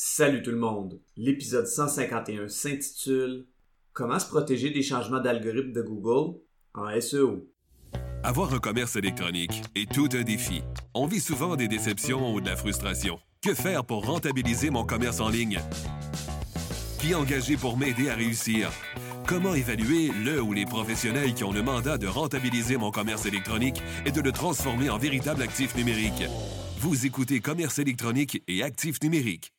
Salut tout le monde. L'épisode 151 s'intitule Comment se protéger des changements d'algorithme de Google en SEO. Avoir un commerce électronique est tout un défi. On vit souvent des déceptions ou de la frustration. Que faire pour rentabiliser mon commerce en ligne? Qui engager pour m'aider à réussir? Comment évaluer le ou les professionnels qui ont le mandat de rentabiliser mon commerce électronique et de le transformer en véritable actif numérique? Vous écoutez Commerce électronique et actifs numériques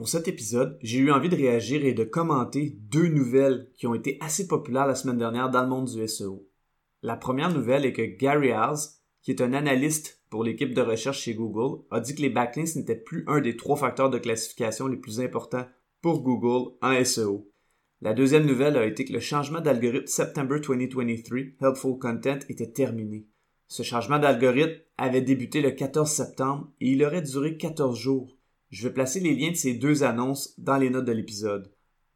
Pour cet épisode, j'ai eu envie de réagir et de commenter deux nouvelles qui ont été assez populaires la semaine dernière dans le monde du SEO. La première nouvelle est que Gary Haas, qui est un analyste pour l'équipe de recherche chez Google, a dit que les backlinks n'étaient plus un des trois facteurs de classification les plus importants pour Google en SEO. La deuxième nouvelle a été que le changement d'algorithme September 2023 Helpful Content était terminé. Ce changement d'algorithme avait débuté le 14 septembre et il aurait duré 14 jours. Je vais placer les liens de ces deux annonces dans les notes de l'épisode.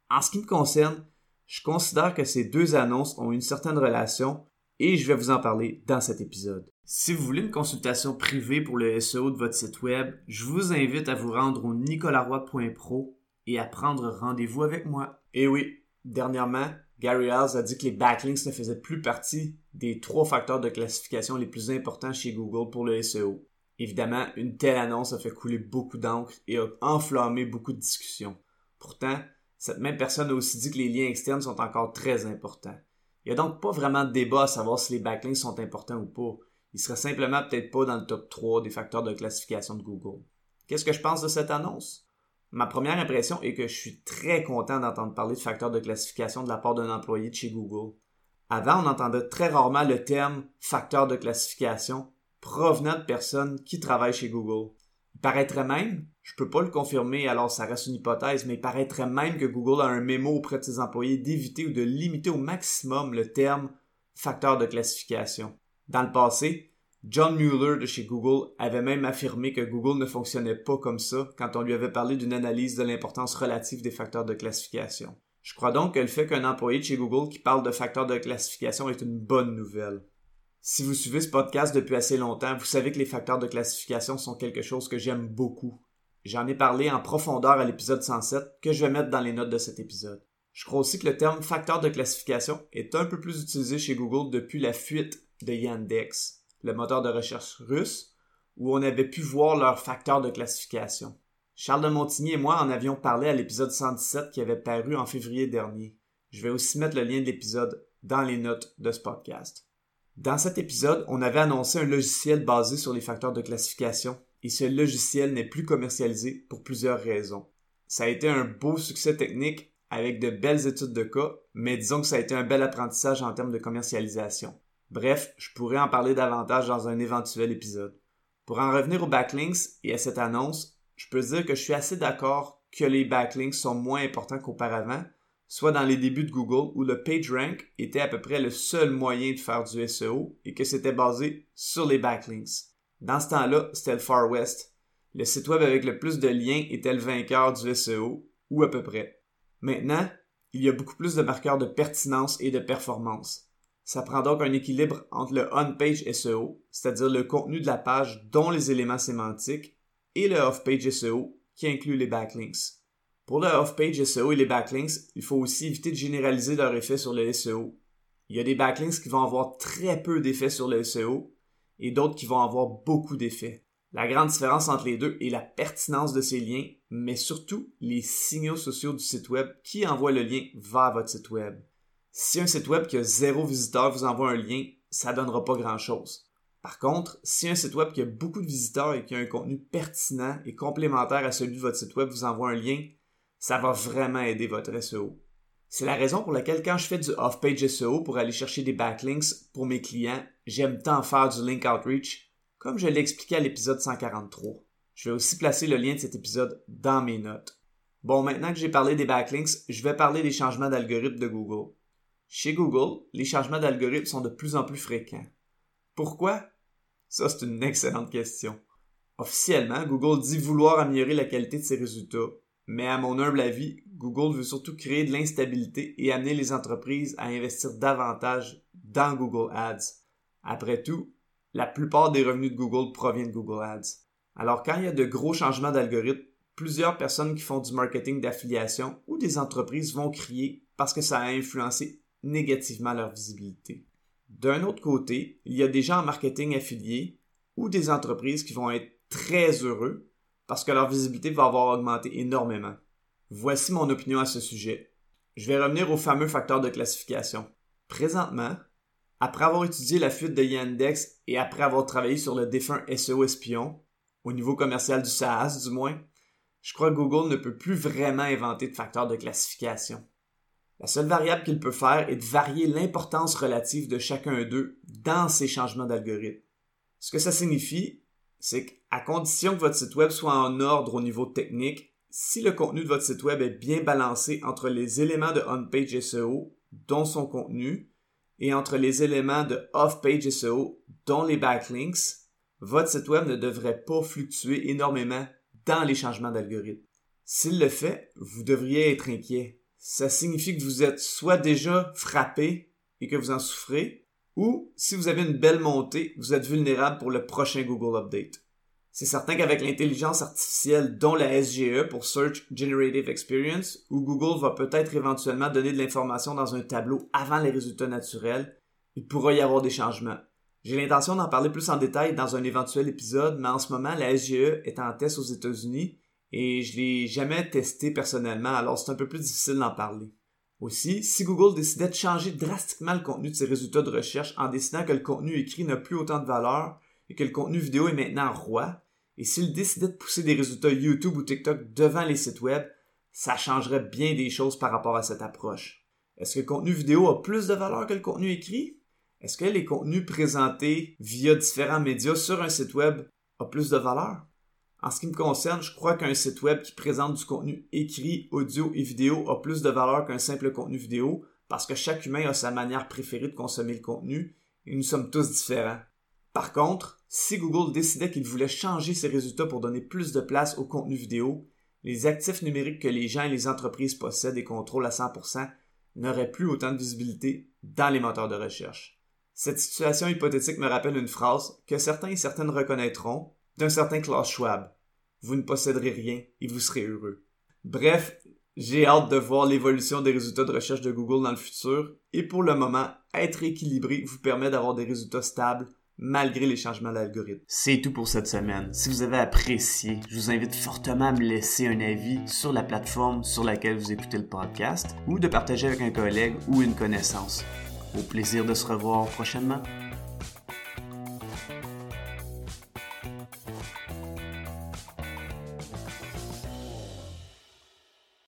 En ce qui me concerne, je considère que ces deux annonces ont une certaine relation et je vais vous en parler dans cet épisode. Si vous voulez une consultation privée pour le SEO de votre site web, je vous invite à vous rendre au nicolaroy.pro et à prendre rendez-vous avec moi. Et oui, dernièrement, Gary Haas a dit que les backlinks ne faisaient plus partie des trois facteurs de classification les plus importants chez Google pour le SEO. Évidemment, une telle annonce a fait couler beaucoup d'encre et a enflammé beaucoup de discussions. Pourtant, cette même personne a aussi dit que les liens externes sont encore très importants. Il n'y a donc pas vraiment de débat à savoir si les backlinks sont importants ou pas. Ils seraient simplement peut-être pas dans le top 3 des facteurs de classification de Google. Qu'est-ce que je pense de cette annonce? Ma première impression est que je suis très content d'entendre parler de facteurs de classification de la part d'un employé de chez Google. Avant, on entendait très rarement le terme facteur de classification provenant de personnes qui travaillent chez Google. Il paraîtrait même, je peux pas le confirmer alors ça reste une hypothèse, mais il paraîtrait même que Google a un mémo auprès de ses employés d'éviter ou de limiter au maximum le terme facteur de classification. Dans le passé, John Mueller de chez Google avait même affirmé que Google ne fonctionnait pas comme ça quand on lui avait parlé d'une analyse de l'importance relative des facteurs de classification. Je crois donc que le fait qu'un employé de chez Google qui parle de facteurs de classification est une bonne nouvelle. Si vous suivez ce podcast depuis assez longtemps, vous savez que les facteurs de classification sont quelque chose que j'aime beaucoup. J'en ai parlé en profondeur à l'épisode 107 que je vais mettre dans les notes de cet épisode. Je crois aussi que le terme facteur de classification est un peu plus utilisé chez Google depuis la fuite de Yandex, le moteur de recherche russe, où on avait pu voir leurs facteurs de classification. Charles de Montigny et moi en avions parlé à l'épisode 117 qui avait paru en février dernier. Je vais aussi mettre le lien de l'épisode dans les notes de ce podcast. Dans cet épisode, on avait annoncé un logiciel basé sur les facteurs de classification et ce logiciel n'est plus commercialisé pour plusieurs raisons. Ça a été un beau succès technique avec de belles études de cas, mais disons que ça a été un bel apprentissage en termes de commercialisation. Bref, je pourrais en parler davantage dans un éventuel épisode. Pour en revenir aux backlinks et à cette annonce, je peux dire que je suis assez d'accord que les backlinks sont moins importants qu'auparavant, soit dans les débuts de Google où le PageRank était à peu près le seul moyen de faire du SEO et que c'était basé sur les backlinks. Dans ce temps-là, c'était le Far West. Le site web avec le plus de liens était le vainqueur du SEO, ou à peu près. Maintenant, il y a beaucoup plus de marqueurs de pertinence et de performance. Ça prend donc un équilibre entre le on-page SEO, c'est-à-dire le contenu de la page dont les éléments sémantiques, et le off-page SEO, qui inclut les backlinks. Pour le off-page SEO et les backlinks, il faut aussi éviter de généraliser leur effet sur le SEO. Il y a des backlinks qui vont avoir très peu d'effet sur le SEO et d'autres qui vont avoir beaucoup d'effets. La grande différence entre les deux est la pertinence de ces liens, mais surtout les signaux sociaux du site web qui envoient le lien vers votre site web. Si un site web qui a zéro visiteur vous envoie un lien, ça donnera pas grand chose. Par contre, si un site web qui a beaucoup de visiteurs et qui a un contenu pertinent et complémentaire à celui de votre site web vous envoie un lien, ça va vraiment aider votre SEO. C'est la raison pour laquelle quand je fais du off-page SEO pour aller chercher des backlinks pour mes clients, j'aime tant faire du link outreach, comme je l'ai expliqué à l'épisode 143. Je vais aussi placer le lien de cet épisode dans mes notes. Bon, maintenant que j'ai parlé des backlinks, je vais parler des changements d'algorithme de Google. Chez Google, les changements d'algorithme sont de plus en plus fréquents. Pourquoi? Ça, c'est une excellente question. Officiellement, Google dit vouloir améliorer la qualité de ses résultats, mais à mon humble avis, Google veut surtout créer de l'instabilité et amener les entreprises à investir davantage dans Google Ads. Après tout, la plupart des revenus de Google proviennent de Google Ads. Alors quand il y a de gros changements d'algorithme, plusieurs personnes qui font du marketing d'affiliation ou des entreprises vont crier parce que ça a influencé négativement leur visibilité. D'un autre côté, il y a des gens en marketing affilié ou des entreprises qui vont être très heureux parce que leur visibilité va avoir augmenté énormément. Voici mon opinion à ce sujet. Je vais revenir au fameux facteur de classification. Présentement, après avoir étudié la fuite de Yandex et après avoir travaillé sur le défunt SEO espion, au niveau commercial du SaaS du moins, je crois que Google ne peut plus vraiment inventer de facteur de classification. La seule variable qu'il peut faire est de varier l'importance relative de chacun d'eux dans ces changements d'algorithme. Ce que ça signifie, c'est qu'à condition que votre site web soit en ordre au niveau technique, si le contenu de votre site web est bien balancé entre les éléments de on-page SEO, dont son contenu, et entre les éléments de off-page SEO, dont les backlinks, votre site web ne devrait pas fluctuer énormément dans les changements d'algorithme. S'il le fait, vous devriez être inquiet. Ça signifie que vous êtes soit déjà frappé et que vous en souffrez, ou si vous avez une belle montée, vous êtes vulnérable pour le prochain Google Update. C'est certain qu'avec l'intelligence artificielle, dont la SGE pour Search Generative Experience, où Google va peut-être éventuellement donner de l'information dans un tableau avant les résultats naturels, il pourra y avoir des changements. J'ai l'intention d'en parler plus en détail dans un éventuel épisode, mais en ce moment, la SGE est en test aux États-Unis et je l'ai jamais testé personnellement, alors c'est un peu plus difficile d'en parler. Aussi, si Google décidait de changer drastiquement le contenu de ses résultats de recherche en décidant que le contenu écrit n'a plus autant de valeur et que le contenu vidéo est maintenant roi, et s'il décidait de pousser des résultats YouTube ou TikTok devant les sites web, ça changerait bien des choses par rapport à cette approche. Est-ce que le contenu vidéo a plus de valeur que le contenu écrit? Est-ce que les contenus présentés via différents médias sur un site web ont plus de valeur? En ce qui me concerne, je crois qu'un site web qui présente du contenu écrit, audio et vidéo a plus de valeur qu'un simple contenu vidéo parce que chaque humain a sa manière préférée de consommer le contenu et nous sommes tous différents. Par contre, si Google décidait qu'il voulait changer ses résultats pour donner plus de place au contenu vidéo, les actifs numériques que les gens et les entreprises possèdent et contrôlent à 100% n'auraient plus autant de visibilité dans les moteurs de recherche. Cette situation hypothétique me rappelle une phrase que certains et certaines reconnaîtront d'un certain Klaus Schwab. Vous ne posséderez rien et vous serez heureux. Bref, j'ai hâte de voir l'évolution des résultats de recherche de Google dans le futur et pour le moment, être équilibré vous permet d'avoir des résultats stables malgré les changements d'algorithme. C'est tout pour cette semaine. Si vous avez apprécié, je vous invite fortement à me laisser un avis sur la plateforme sur laquelle vous écoutez le podcast ou de partager avec un collègue ou une connaissance. Au plaisir de se revoir prochainement.